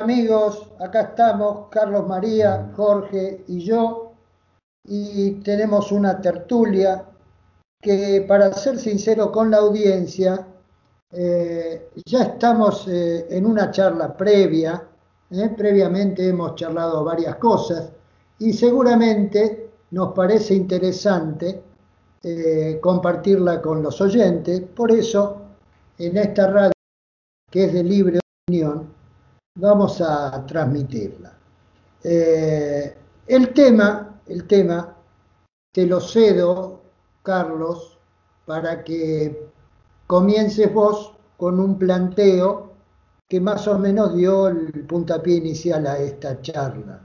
amigos, acá estamos, Carlos María, Jorge y yo, y tenemos una tertulia que, para ser sincero con la audiencia, eh, ya estamos eh, en una charla previa, eh, previamente hemos charlado varias cosas, y seguramente nos parece interesante compartirla con los oyentes, por eso en esta radio, que es de libre opinión, vamos a transmitirla. Eh, el tema, el tema, te lo cedo, Carlos, para que comiences vos con un planteo que más o menos dio el puntapié inicial a esta charla.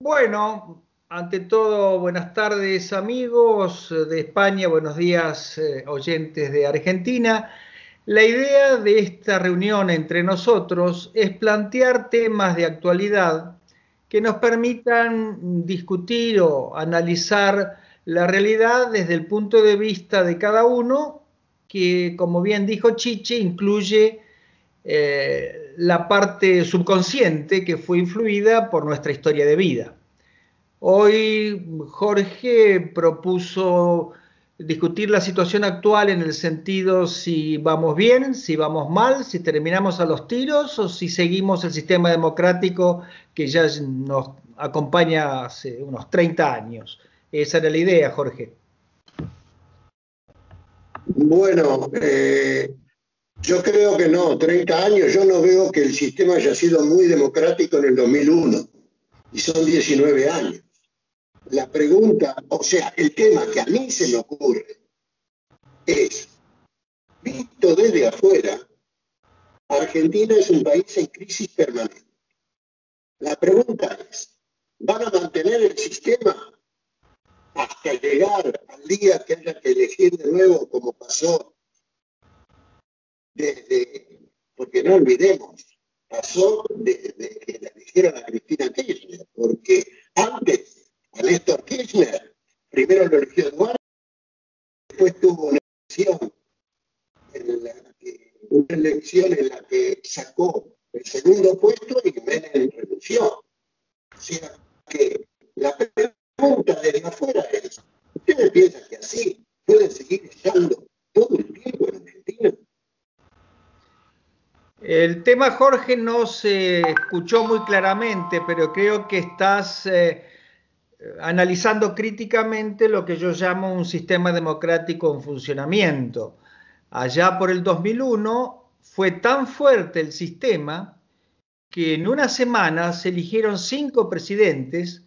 Bueno, ante todo, buenas tardes amigos de España, buenos días eh, oyentes de Argentina. La idea de esta reunión entre nosotros es plantear temas de actualidad que nos permitan discutir o analizar la realidad desde el punto de vista de cada uno, que como bien dijo Chiche, incluye eh, la parte subconsciente que fue influida por nuestra historia de vida. Hoy Jorge propuso discutir la situación actual en el sentido si vamos bien, si vamos mal, si terminamos a los tiros o si seguimos el sistema democrático que ya nos acompaña hace unos 30 años. Esa era la idea, Jorge. Bueno, eh, yo creo que no, 30 años, yo no veo que el sistema haya sido muy democrático en el 2001 y son 19 años la pregunta, o sea, el tema que a mí se me ocurre es, visto desde afuera, Argentina es un país en crisis permanente. La pregunta es, ¿van a mantener el sistema hasta llegar al día que haya que elegir de nuevo como pasó desde, porque no olvidemos, pasó desde que la eligieron a Cristina Kirchner, porque antes a Néstor Kirchner. Primero lo eligió Eduardo, después tuvo una elección, en la que, una elección en la que sacó el segundo puesto y Menem renunció. O sea que la pregunta desde afuera es, ¿ustedes piensan que así pueden seguir estando todo el tiempo en Argentina? El tema, Jorge, no se escuchó muy claramente, pero creo que estás eh, analizando críticamente lo que yo llamo un sistema democrático en funcionamiento. Allá por el 2001 fue tan fuerte el sistema que en una semana se eligieron cinco presidentes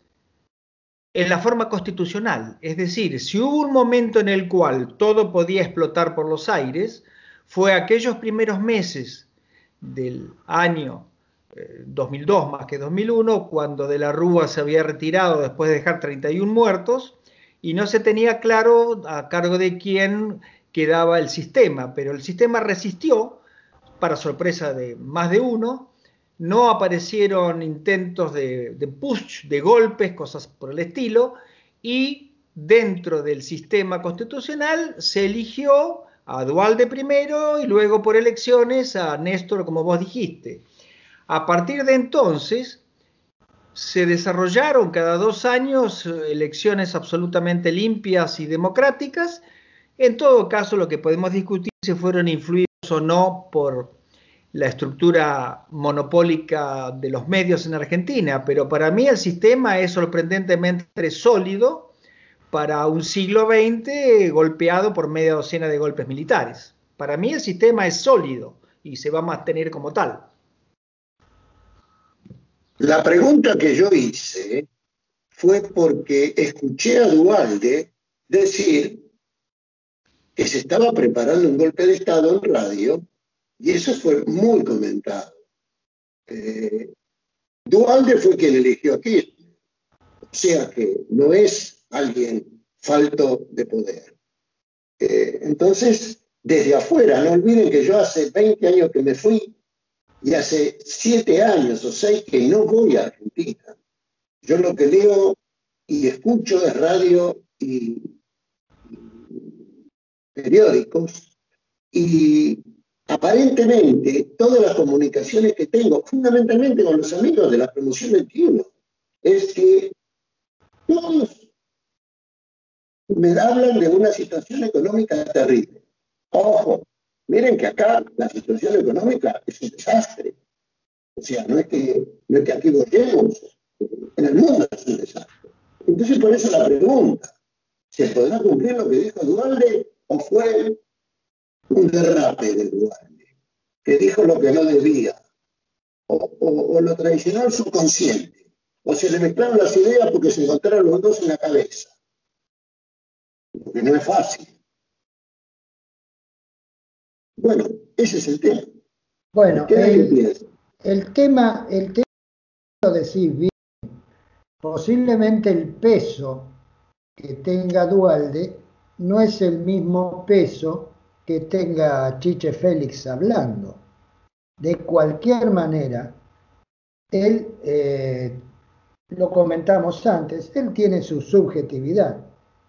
en la forma constitucional. Es decir, si hubo un momento en el cual todo podía explotar por los aires, fue aquellos primeros meses del año 2002 eh, más que 2001, cuando de la Rúa se había retirado después de dejar 31 muertos y no se tenía claro a cargo de quién quedaba el sistema, pero el sistema resistió, para sorpresa de más de uno, no aparecieron intentos de, de push, de golpes, cosas por el estilo, y dentro del sistema constitucional se eligió a Dualde primero y luego por elecciones a Néstor, como vos dijiste. A partir de entonces, se desarrollaron cada dos años eh, elecciones absolutamente limpias y democráticas. En todo caso, lo que podemos discutir si fueron influidos o no por la estructura monopólica de los medios en Argentina, pero para mí el sistema es sorprendentemente sólido para un siglo XX golpeado por media docena de golpes militares. Para mí el sistema es sólido y se va a mantener como tal. La pregunta que yo hice fue porque escuché a Dualde decir que se estaba preparando un golpe de Estado en radio y eso fue muy comentado. Eh, Dualde fue quien eligió a o sea que no es alguien falto de poder. Eh, entonces, desde afuera, no olviden que yo hace 20 años que me fui y hace siete años o seis que no voy a Argentina. Yo lo que leo y escucho es radio y, periódicos y aparentemente todas las comunicaciones que tengo, fundamentalmente con los amigos de la promoción 21, es que todos me hablan de una situación económica terrible. Ojo, miren que acá la situación económica es un desastre. O sea, no es que, no es que aquí en el mundo es un desastre. Entonces, por eso la pregunta, ¿se podrá cumplir lo que dijo Dualde o fue un derrape del Duarte, que dijo lo que no debía, o, lo traicionó el subconsciente, o se le mezclaron las ideas porque se encontraron los dos en la cabeza. Porque no es fácil. Bueno, ese es el tema. Bueno, el, tema, el tema, lo decís bien, posiblemente el peso que tenga Dualde no es el mismo peso que tenga Chiche Félix hablando. De cualquier manera, él, eh, lo comentamos antes, él tiene su subjetividad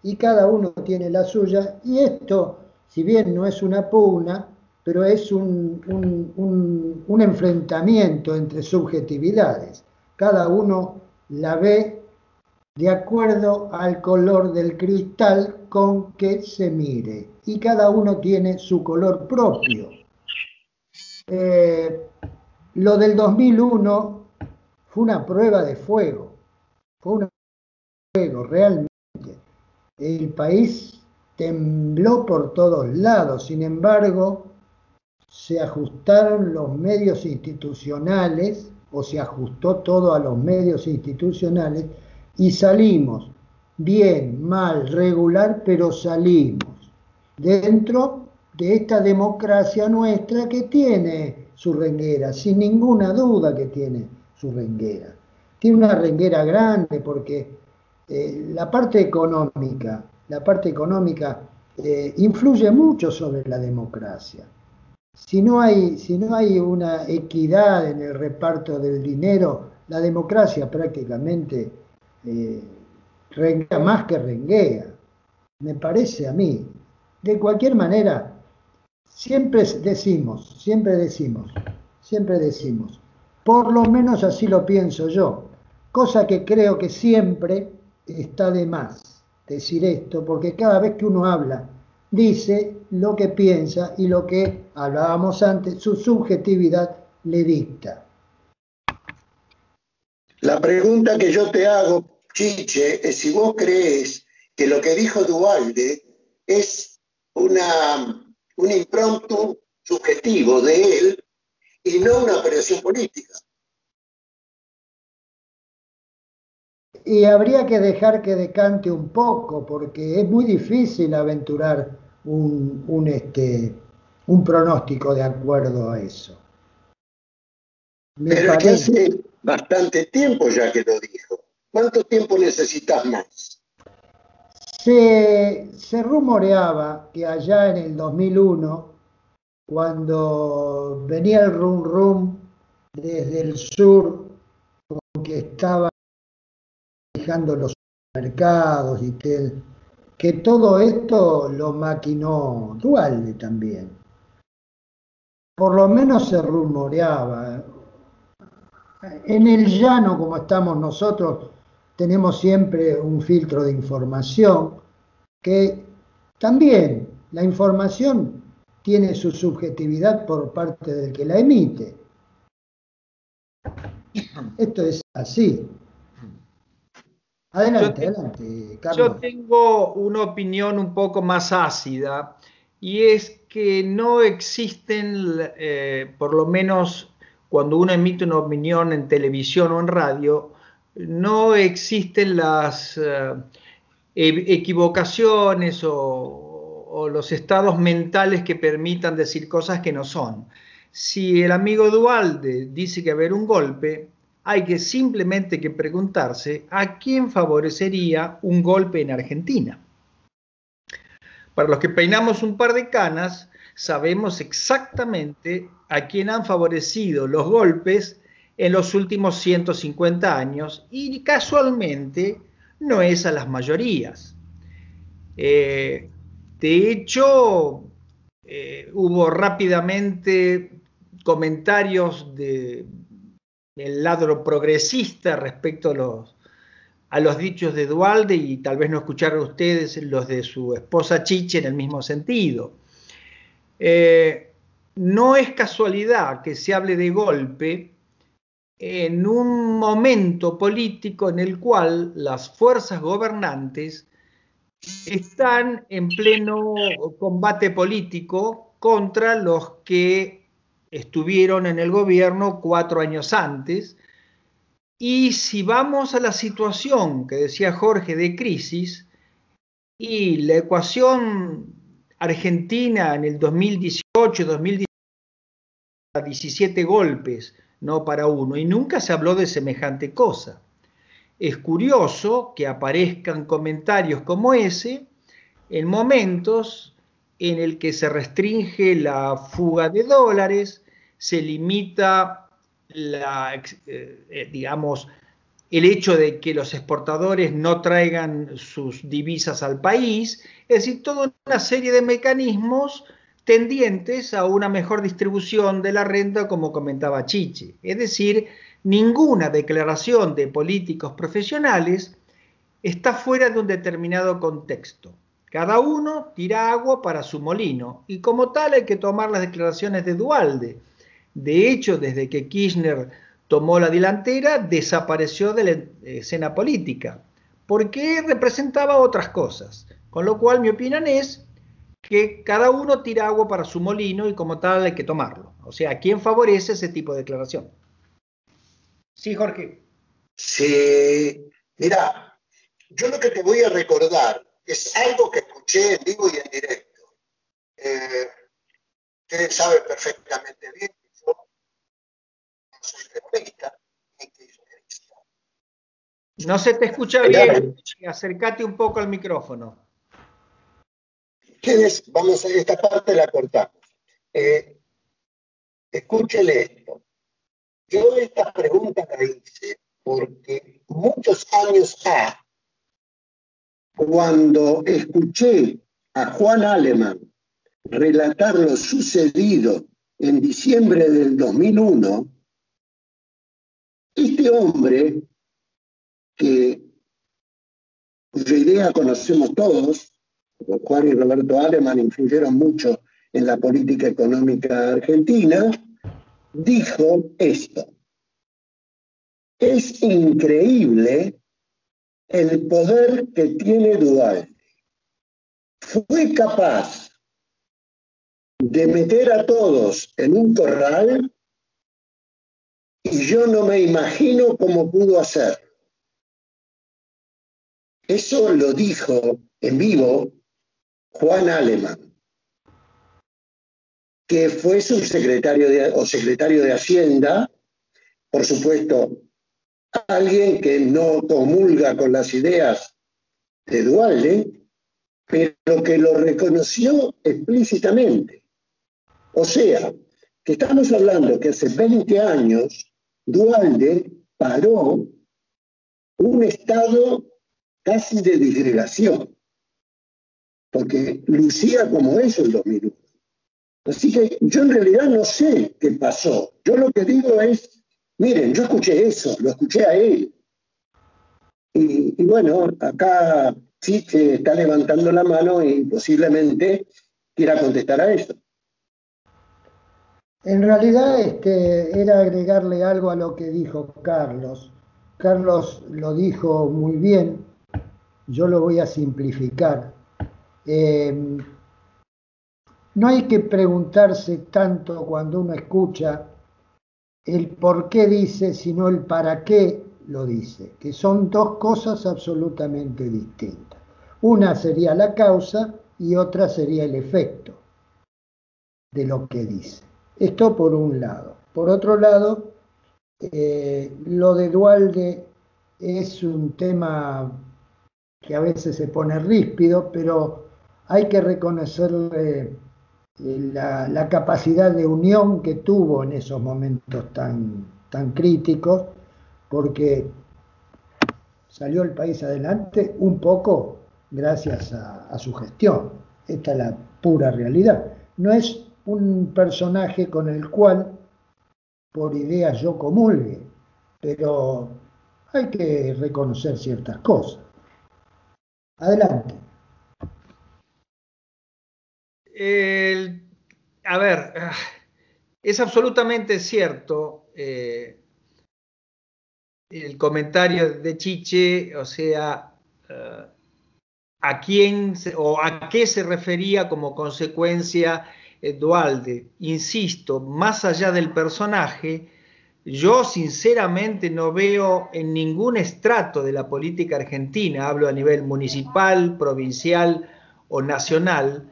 y cada uno tiene la suya y esto, si bien no es una pugna, pero es un, un enfrentamiento entre subjetividades. Cada uno la ve de acuerdo al color del cristal con que se mire. Y cada uno tiene su color propio. Eh, lo del 2001 fue una prueba de fuego. Fue una prueba de fuego, realmente. El país tembló por todos lados. Sin embargo, se ajustaron los medios institucionales, o se ajustó todo a los medios institucionales, y salimos bien, mal, regular, pero salimos dentro de esta democracia nuestra que tiene su renguera, sin ninguna duda que tiene su renguera. Tiene una renguera grande porque eh, la parte económica, la parte económica eh, influye mucho sobre la democracia. Si no, hay, si no hay una equidad en el reparto del dinero, la democracia prácticamente eh, renguea más que renguea, me parece a mí. De cualquier manera, siempre decimos, siempre decimos, siempre decimos, por lo menos así lo pienso yo, cosa que creo que siempre está de más decir esto, porque cada vez que uno habla, dice lo que piensa y lo que hablábamos antes, su subjetividad le dicta. La pregunta que yo te hago, Chiche, es si vos crees que lo que dijo Dualde es una, un impromptu subjetivo de él y no una operación política. Y habría que dejar que decante un poco, porque es muy difícil aventurar un, un, este, un pronóstico de acuerdo a eso. Pero que hace bastante tiempo ya que lo dijo. ¿Cuánto tiempo necesitas más? Se, se rumoreaba que allá en el 2001, cuando venía el rum rum desde el sur, con que estaba fijando los mercados y que, que todo esto lo maquinó Dualde también. Por lo menos se rumoreaba. En el llano, como estamos nosotros, tenemos siempre un filtro de información que también la información tiene su subjetividad por parte del que la emite. Esto es así. Adelante, adelante, Carlos. Yo tengo una opinión un poco más ácida y es que no existen, eh, por lo menos cuando uno emite una opinión en televisión o en radio, no existen las eh, e-, equivocaciones o, o, los estados mentales que permitan decir cosas que no son. Si el amigo Dualde dice que va a haber un golpe, hay que simplemente que preguntarse a quién favorecería un golpe en Argentina. Para los que peinamos un par de canas, sabemos exactamente a quién han favorecido los golpes en los últimos 150 años y casualmente no es a las mayorías. Eh, de hecho, eh, hubo rápidamente comentarios de, del lado progresista respecto a los, a los dichos de Dualde y tal vez no escucharon ustedes los de su esposa Chiche en el mismo sentido. Eh, no es casualidad que se hable de golpe en un momento político en el cual las fuerzas gobernantes están en pleno combate político contra los que estuvieron en el gobierno cuatro años antes. Y si vamos a la situación que decía Jorge de crisis y la ecuación argentina en el 2018, 2017, 17 golpes, no para uno, y nunca se habló de semejante cosa. Es curioso que aparezcan comentarios como ese en momentos en el que se restringe la fuga de dólares, se limita la, eh, eh, digamos, el hecho de que los exportadores no traigan sus divisas al país, es decir, toda una serie de mecanismos tendientes a una mejor distribución de la renta, como comentaba Chiche. Es decir, ninguna declaración de políticos profesionales está fuera de un determinado contexto. Cada uno tira agua para su molino y como tal hay que tomar las declaraciones de Dualde. De hecho, desde que Kirchner tomó la delantera, desapareció de la escena política, porque representaba otras cosas. Con lo cual mi opinión es que cada uno tira agua para su molino y como tal hay que tomarlo. O sea, ¿quién favorece ese tipo de declaración? Sí, Jorge. Sí, mira, yo lo que te voy a recordar es algo que escuché en vivo y en directo. Eh, ustedes saben perfectamente bien que yo no soy terrorista ni kirchnerista. No se te escucha bien, acércate un poco al micrófono. Ustedes, vamos a esta parte la cortamos. Eh, escúchele esto. Yo esta pregunta la hice porque muchos años ha, cuando escuché a Juan Alemán relatar lo sucedido en diciembre del 2001, este hombre, que cuya idea conocemos todos, Juan y Roberto Alemán influyeron mucho en la política económica argentina, dijo esto. Es increíble el poder que tiene Dualde. Fue capaz de meter a todos en un corral y yo no me imagino cómo pudo hacerlo. Eso lo dijo en vivo Juan Alemán que fue subsecretario de, o secretario de Hacienda, por supuesto, alguien que no comulga con las ideas de Dualde, pero que lo reconoció explícitamente. O sea, que estamos hablando que hace 20 años Dualde paró un estado casi de disgregación, porque lucía como eso en 2001. Así que yo en realidad no sé qué pasó. Yo lo que digo es, miren, yo escuché eso, lo escuché a él. Y, bueno, acá que está levantando la mano y posiblemente quiera contestar a eso. En realidad este, era agregarle algo a lo que dijo Carlos. Carlos lo dijo muy bien, yo lo voy a simplificar. Eh, no hay que preguntarse tanto cuando uno escucha el por qué dice, sino el para qué lo dice, que son dos cosas absolutamente distintas. Una sería la causa y otra sería el efecto de lo que dice. Esto por un lado. Por otro lado, eh, lo de Dualde es un tema que a veces se pone ríspido, pero hay que reconocerle la, capacidad de unión que tuvo en esos momentos tan, tan críticos, porque salió el país adelante un poco gracias a, su gestión. Esta es la pura realidad. no es un personaje con el cual por ideas yo comulgue, pero hay que reconocer ciertas cosas. Adelante. A ver, ah, es absolutamente cierto eh, el comentario de Chiche, o sea, eh, a quién o a qué se refería como consecuencia Dualde. Insisto, más allá del personaje, yo sinceramente no veo en ningún estrato de la política argentina, hablo a nivel municipal, provincial o nacional,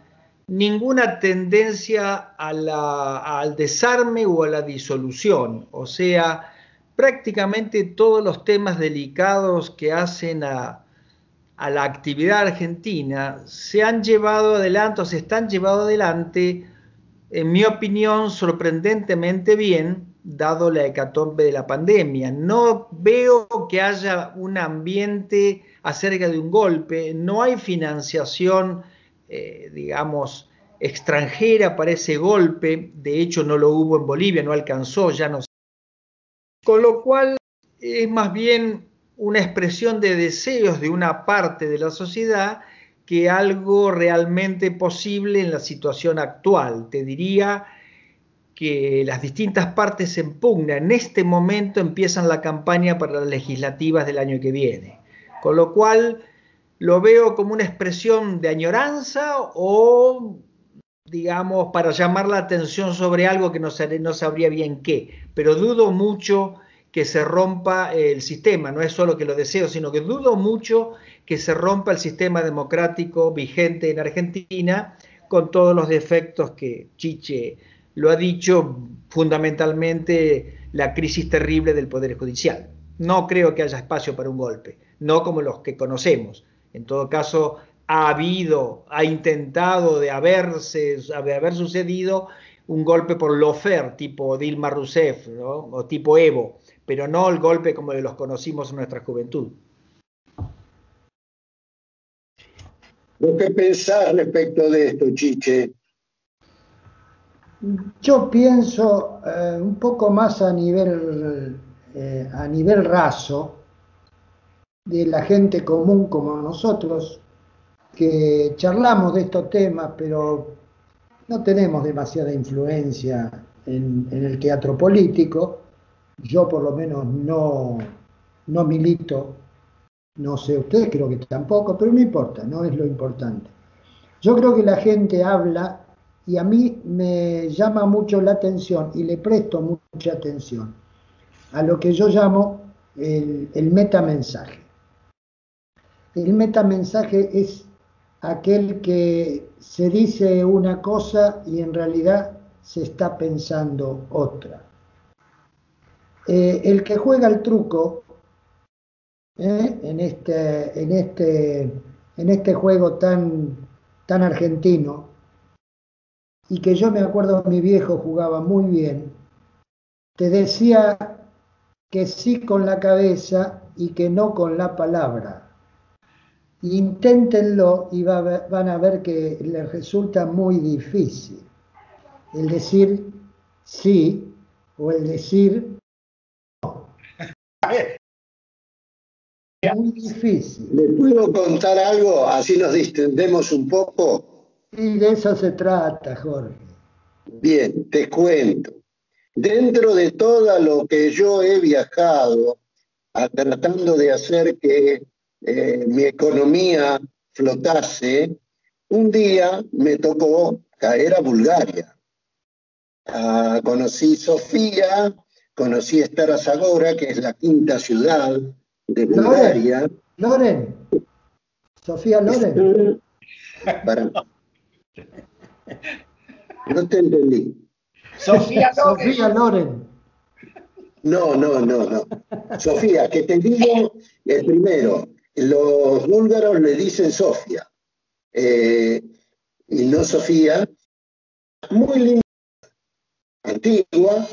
ninguna tendencia al desarme o a la disolución. O sea, prácticamente todos los temas delicados que hacen a, a la actividad argentina se han llevado adelante o se están llevando adelante en mi opinión, sorprendentemente bien, dado la hecatombe de la pandemia. No veo que haya un ambiente acerca de un golpe, no hay financiación, eh, digamos, extranjera para ese golpe, de hecho no lo hubo en Bolivia, no alcanzó, ya no. Con lo cual es más bien una expresión de deseos de una parte de la sociedad que algo realmente posible en la situación actual. Te diría que las distintas partes en pugna en este momento empiezan la campaña para las legislativas del año que viene. Con lo cual lo veo como una expresión de añoranza o, digamos, para llamar la atención sobre algo que no, no sabría bien qué. Pero dudo mucho que se rompa el sistema, no es solo que lo deseo, sino que dudo mucho que se rompa el sistema democrático vigente en Argentina con todos los defectos que Chiche lo ha dicho, fundamentalmente la crisis terrible del Poder Judicial. No creo que haya espacio para un golpe, no como los que conocemos. En todo caso, ha habido, ha intentado de haberse, de haber sucedido un golpe por lofer, tipo Dilma Rousseff, o tipo Evo, pero no el golpe como los conocimos en nuestra juventud. qué pensás respecto de esto, Chiche? Yo pienso eh, un poco más a nivel, eh, a nivel raso de la gente común como nosotros, que charlamos de estos temas, pero no tenemos demasiada influencia en, el teatro político. Yo por lo menos no, no milito no sé usted, creo que tampoco, pero no importa, no es lo importante. Yo creo que la gente habla y a mí me llama mucho la atención y le presto mucha atención a lo que yo llamo el, el metamensaje. El metamensaje es aquel que se dice una cosa y en realidad se está pensando otra. Eh, el que juega el truco ¿eh? en, este, en, este, en este juego tan, tan argentino, y que yo me acuerdo mi viejo jugaba muy bien, te decía que sí con la cabeza y que no con la palabra. Inténtenlo y van a ver que les resulta muy difícil el decir sí o el decir no. Muy difícil. ¿Le puedo contar algo? Así nos distendemos un poco. Y de eso se trata, Jorge. Bien, te cuento. Dentro de todo lo que yo he viajado, tratando de hacer que eh, mi economía flotase, un día me tocó caer a Bulgaria. Ah, conocí Sofía, conocí Estara Zagora, que es la quinta ciudad de Bulgaria. Loren. Sofía Loren. Para... No te entendí. Sofía Loren. Sofía Loren. No, no, no, no. Sofía, que te digo, el primero, los búlgaros le dicen Sofía eh, y no Sofía. Muy linda, antigua,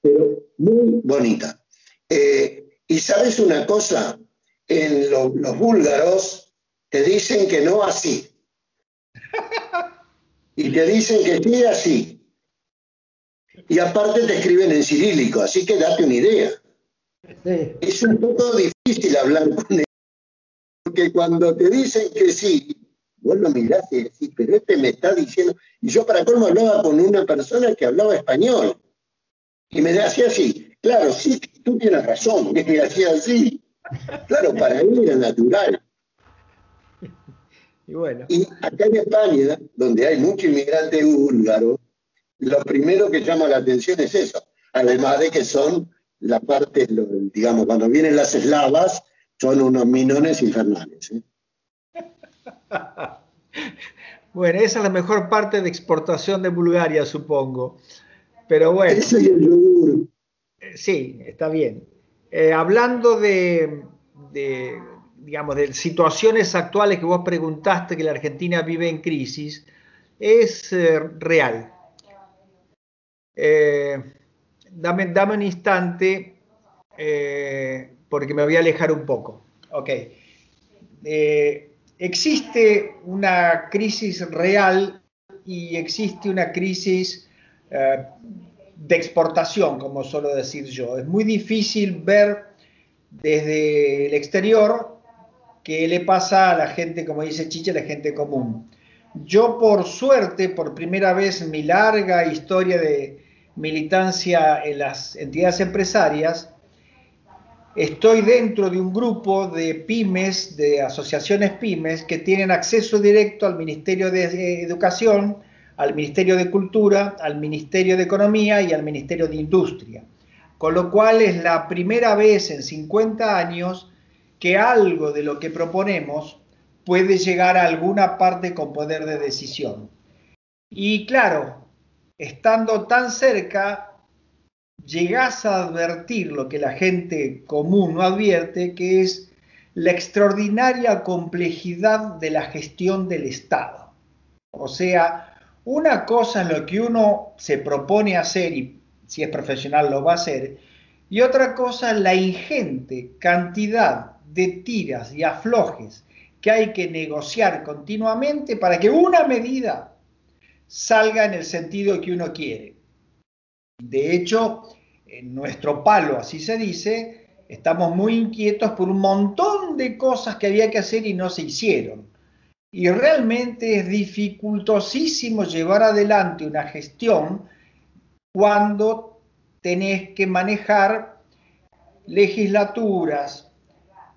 pero muy bonita. Eh, y sabes una cosa, en los búlgaros te dicen que no así. Y te dicen que sí, así. Y aparte te escriben en cirílico, así que date una idea. Es un poco difícil hablar con ellos, porque cuando te dicen que sí, vos lo mirás y decís, pero este me está diciendo. Y yo, para colmo, hablaba con una persona que hablaba español. Y me decía así, claro, sí, tú tienes razón, me hacía así. Claro, para él era natural. Y, bueno. y acá en España, donde hay muchos inmigrantes búlgaros, lo primero que llama la atención es eso, además de que son la parte, digamos, cuando vienen las eslavas, son unos minones infernales. ¿eh? bueno, esa es la mejor parte de exportación de Bulgaria, supongo. Pero bueno. Eso y el yogur. Eh, sí, está bien. Eh, hablando de, digamos, de situaciones actuales que vos preguntaste que la Argentina vive en crisis, es real. dame, dame un instante porque me voy a alejar un poco. Ok. Existe una crisis real y existe una crisis eh, de exportación, como suelo decir yo. Es muy difícil ver desde el exterior qué le pasa a la gente, como dice Chicha, la gente común. Yo, por suerte, por primera vez en mi larga historia de militancia en las entidades empresarias, Estoy dentro de un grupo de pymes, de asociaciones pymes, que tienen acceso directo al Ministerio de Educación, al Ministerio de Cultura, al Ministerio de Economía y al Ministerio de Industria. Con lo cual es la primera vez en 50 años que algo de lo que proponemos puede llegar a alguna parte con poder de decisión. Y claro, estando tan cerca, llegás a advertir lo que la gente común no advierte, que es la extraordinaria complejidad de la gestión del Estado. O sea, una cosa es lo que uno se propone hacer y si es profesional lo va a hacer, y otra cosa es la ingente cantidad de tiras y aflojes que hay que negociar continuamente para que una medida salga en el sentido que uno quiere. De hecho, en nuestro palo, así se dice, estamos muy inquietos por un montón de cosas que había que hacer y no se hicieron. Y realmente es dificultosísimo llevar adelante una gestión cuando tenés que manejar legislaturas,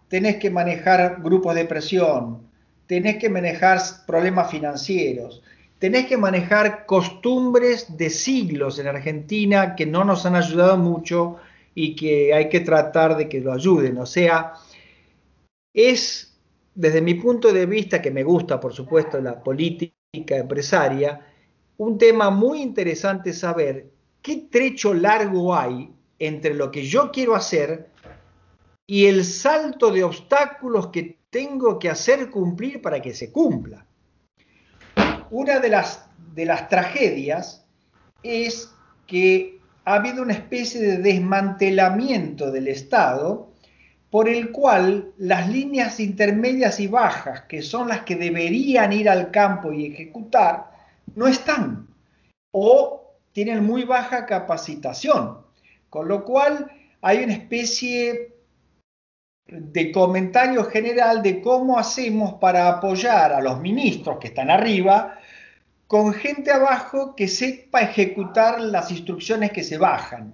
tenés que manejar grupos de presión, tenés que manejar problemas financieros, tenés que manejar costumbres de siglos en Argentina que no nos han ayudado mucho y que hay que tratar de que lo ayuden. O sea, es desde mi punto de vista, que me gusta por supuesto la política empresaria, un tema muy interesante saber qué trecho largo hay entre lo que yo quiero hacer y el salto de obstáculos que tengo que hacer cumplir para que se cumpla una de las, de las tragedias es que ha habido una especie de desmantelamiento del Estado por el cual las líneas intermedias y bajas, que son las que deberían ir al campo y ejecutar, no están o tienen muy baja capacitación. Con lo cual hay una especie de comentario general de cómo hacemos para apoyar a los ministros que están arriba con gente abajo que sepa ejecutar las instrucciones que se bajan.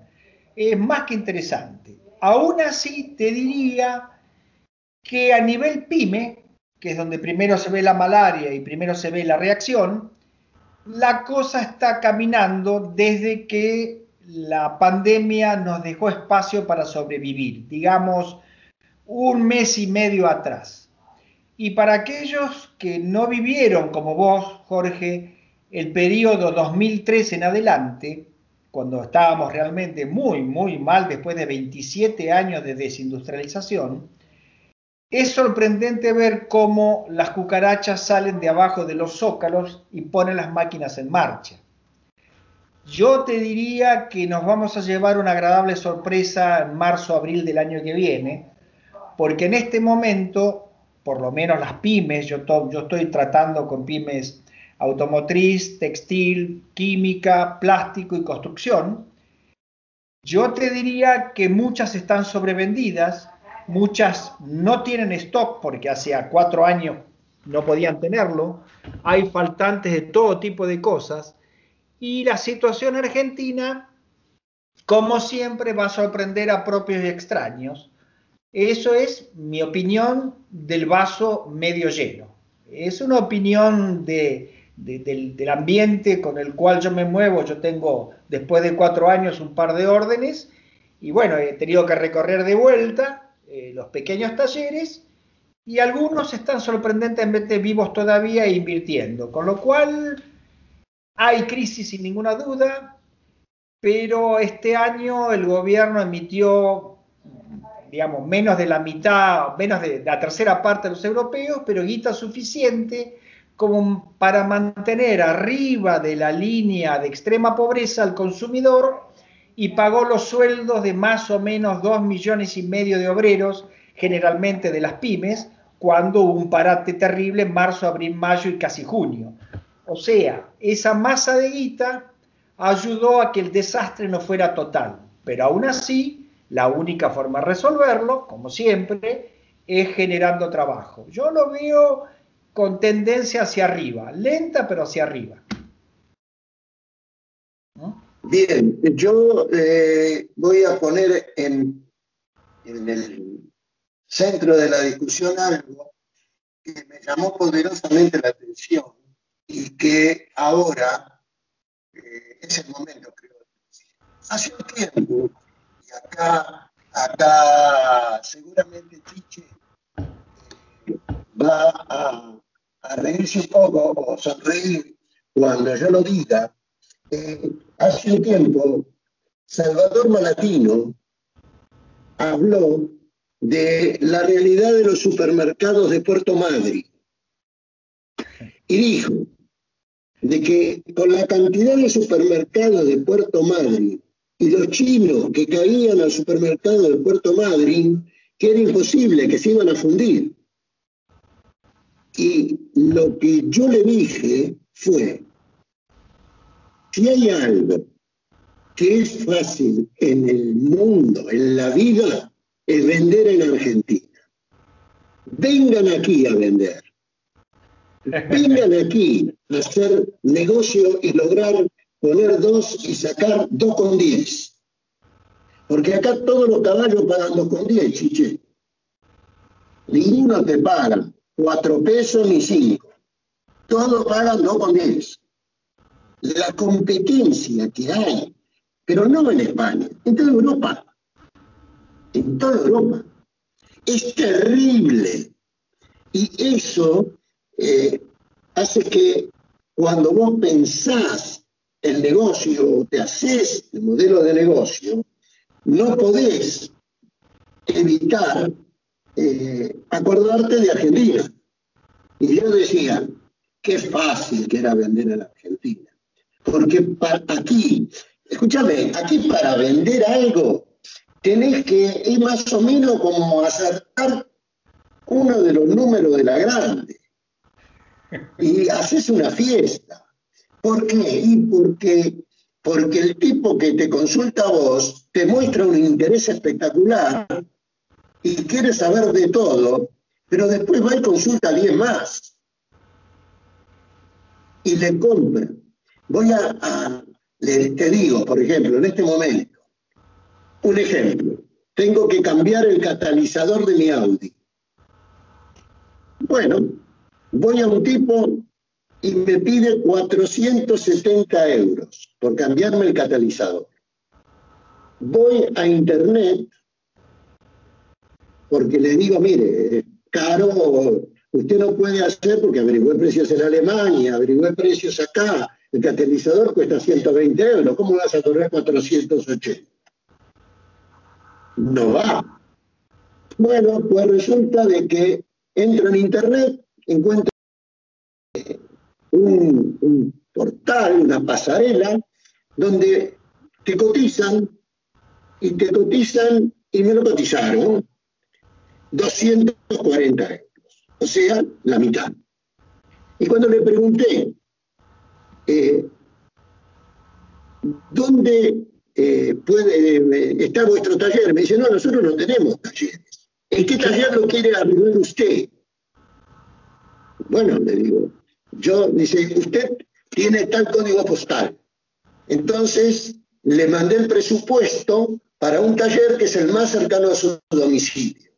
Es más que interesante. Aún así, te diría que a nivel pyme, que es donde primero se ve la malaria y primero se ve la reacción, la cosa está caminando desde que la pandemia nos dejó espacio para sobrevivir. Digamos, un mes y medio atrás. Y para aquellos que no vivieron como vos, Jorge, el periodo 2003 en adelante, cuando estábamos realmente muy, muy mal después de 27 años de desindustrialización, es sorprendente ver cómo las cucarachas salen de abajo de los zócalos y ponen las máquinas en marcha. Yo te diría que nos vamos a llevar una agradable sorpresa en marzo, abril del año que viene, porque en este momento, por lo menos las pymes, yo, estoy tratando con pymes automotriz, textil, química, plástico y construcción. Yo te diría que muchas están sobrevendidas, muchas no tienen stock porque hace cuatro años no podían tenerlo, hay faltantes de todo tipo de cosas y la situación argentina, como siempre, va a sorprender a propios y extraños. Eso es mi opinión del vaso medio lleno. Es una opinión de, del, ambiente con el cual yo me muevo. Yo tengo, después de cuatro años, un par de órdenes y bueno, he tenido que recorrer de vuelta eh, los pequeños talleres y algunos están sorprendentemente vivos todavía e invirtiendo, con lo cual hay crisis sin ninguna duda, pero este año el gobierno emitió, digamos, menos de la mitad, menos de la tercera parte de los europeos, pero guita suficiente como para mantener arriba de la línea de extrema pobreza al consumidor y pagó los sueldos de más o menos dos millones y medio de obreros, generalmente de las pymes, cuando hubo un parate terrible en marzo, abril, mayo y casi junio. O sea, esa masa de guita ayudó a que el desastre no fuera total, pero aún así, la única forma de resolverlo, como siempre, es generando trabajo. Yo lo veo con tendencia hacia arriba, lenta pero hacia arriba. Bien, yo eh, voy a poner en, el centro de la discusión algo que me llamó poderosamente la atención y que ahora eh, es el momento, creo. Hace un tiempo, acá, acá seguramente Chiche eh, va a a reírse un poco o sonreír cuando yo lo diga. Eh, hace un tiempo, Salvador Malatino habló de la realidad de los supermercados de Puerto Madrid y dijo de que con la cantidad de supermercados de Puerto Madrid y los chinos que caían al supermercado de Puerto Madrid, que era imposible, que se iban a fundir. Y lo que yo le dije fue, si hay algo que es fácil en el mundo, en la vida, es vender en Argentina. Vengan aquí a vender. Vengan aquí a hacer negocio y lograr poner dos y sacar dos con diez. Porque acá todos los caballos pagan dos con diez, chiche. Ninguno te paga cuatro pesos ni cinco. Todos pagan dos con diez. La competencia que hay, pero no en España, en toda Europa, en toda Europa, es terrible. Y eso eh, hace que cuando vos pensás el negocio, te haces el modelo de negocio, no podés evitar eh, acordarte de Argentina. Y yo decía, qué fácil que era vender en Argentina. Porque aquí, escúchame, aquí para vender algo tenés que ir más o menos como acertar uno de los números de la grande. Y haces una fiesta. ¿Por qué? Y porque, porque el tipo que te consulta a vos te muestra un interés espectacular y quiere saber de todo, pero después va y consulta a 10 más y le compra. Voy a, te digo, por ejemplo, en este momento, un ejemplo, tengo que cambiar el catalizador de mi Audi. Bueno, voy a un tipo y me pide 470 euros por cambiarme el catalizador. Voy a internet porque le digo, mire, caro, usted no puede hacer porque averigué precios en Alemania, averigué precios acá, el catalizador cuesta 120 euros, ¿cómo vas a cobrar 480? No va. Bueno, pues resulta de que entro en internet, encuentro un, un portal, una pasarela, donde te cotizan y te cotizan y me lo cotizaron 240 euros, o sea, la mitad. Y cuando le pregunté eh, ¿dónde eh, puede eh, está vuestro taller? Me dice, no, nosotros no tenemos talleres. ¿En qué taller lo quiere arreglar usted? Bueno, le digo, yo, dice, usted tiene tal código postal. Entonces, le mandé el presupuesto para un taller que es el más cercano a su domicilio.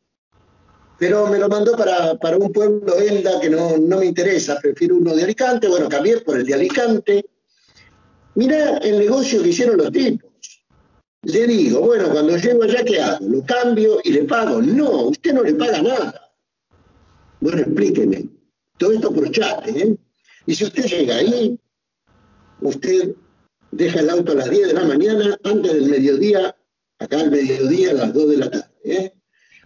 Pero me lo mandó para, para un pueblo Elda que no, no, me interesa, prefiero uno de Alicante, bueno, cambié por el de Alicante. Mira el negocio que hicieron los tipos. Le digo, bueno, cuando llego allá, ¿qué hago? ¿Lo cambio y le pago? No, usted no le paga nada. Bueno, explíqueme. Todo esto por chat, ¿eh? Y si usted llega ahí, usted deja el auto a las 10 de la mañana, antes del mediodía, acá al mediodía a las 2 de la tarde. ¿eh?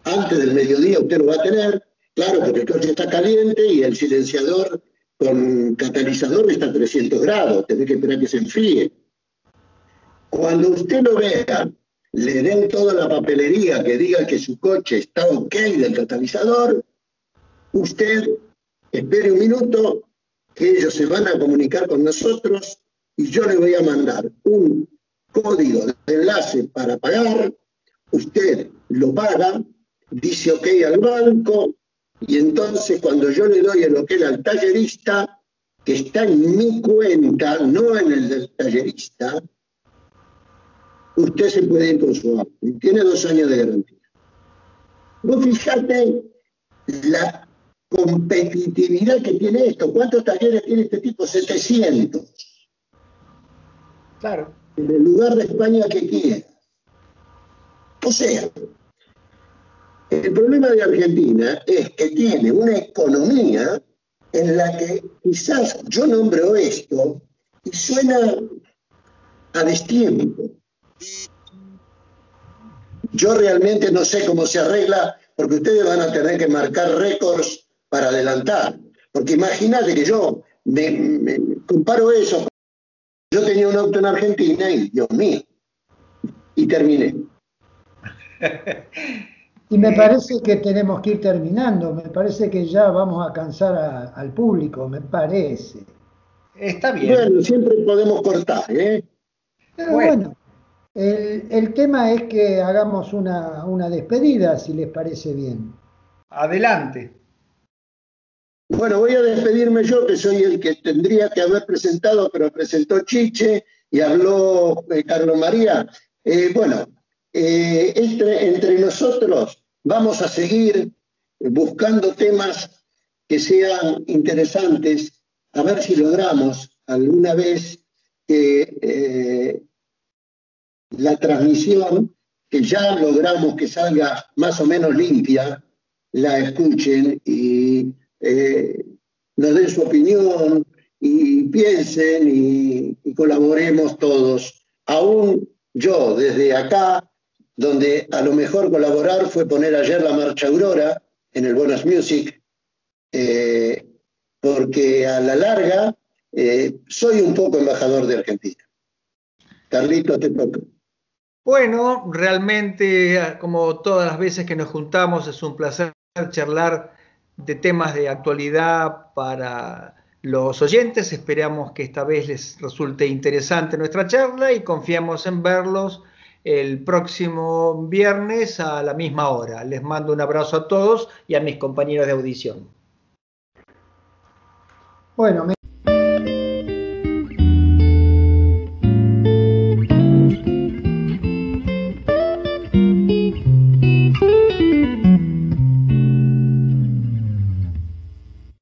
Antes del mediodía usted lo va a tener, claro, porque el coche está caliente y el silenciador con catalizador está a 300 grados, tiene que esperar que se enfríe. Cuando usted lo vea, le den toda la papelería que diga que su coche está ok del catalizador, usted espere un minuto, que ellos se van a comunicar con nosotros y yo le voy a mandar un código de enlace para pagar, usted lo paga, dice ok al banco y entonces cuando yo le doy el ok al tallerista, que está en mi cuenta, no en el del tallerista, usted se puede ir con su auto tiene dos años de garantía. Vos fijate la competitividad que tiene esto. ¿Cuántos talleres tiene este tipo? 700. Claro. En el lugar de España que quiera. O sea, el problema de Argentina es que tiene una economía en la que quizás yo nombro esto y suena a destiempo. Yo realmente no sé cómo se arregla porque ustedes van a tener que marcar récords para adelantar. Porque imagínate que yo me, comparo eso. Yo tenía un auto en Argentina y Dios mío, y terminé. Y me parece que tenemos que ir terminando, me parece que ya vamos a cansar al público, me parece. Está bien. Bueno, siempre podemos cortar, ¿eh? bueno, el, tema es que hagamos una, una despedida, si les parece bien. Adelante. Bueno, voy a despedirme yo, que soy el que tendría que haber presentado, pero presentó Chiche y habló eh, Carlos María. Eh, bueno, eh, entre, nosotros vamos a seguir buscando temas que sean interesantes, a ver si logramos alguna vez que la transmisión, que ya logramos que salga más o menos limpia, la escuchen y eh, nos den su opinión y piensen y, colaboremos todos. Aún yo desde acá, donde a lo mejor colaborar fue poner ayer la marcha Aurora en el Bonus Music, eh, porque a la larga eh, soy un poco embajador de Argentina. Carlito, te toca. Bueno, realmente, como todas las veces que nos juntamos, es un placer charlar de temas de actualidad para los oyentes. Esperamos que esta vez les resulte interesante nuestra charla y confiamos en verlos el próximo viernes a la misma hora. Les mando un abrazo a todos y a mis compañeros de audición. Bueno,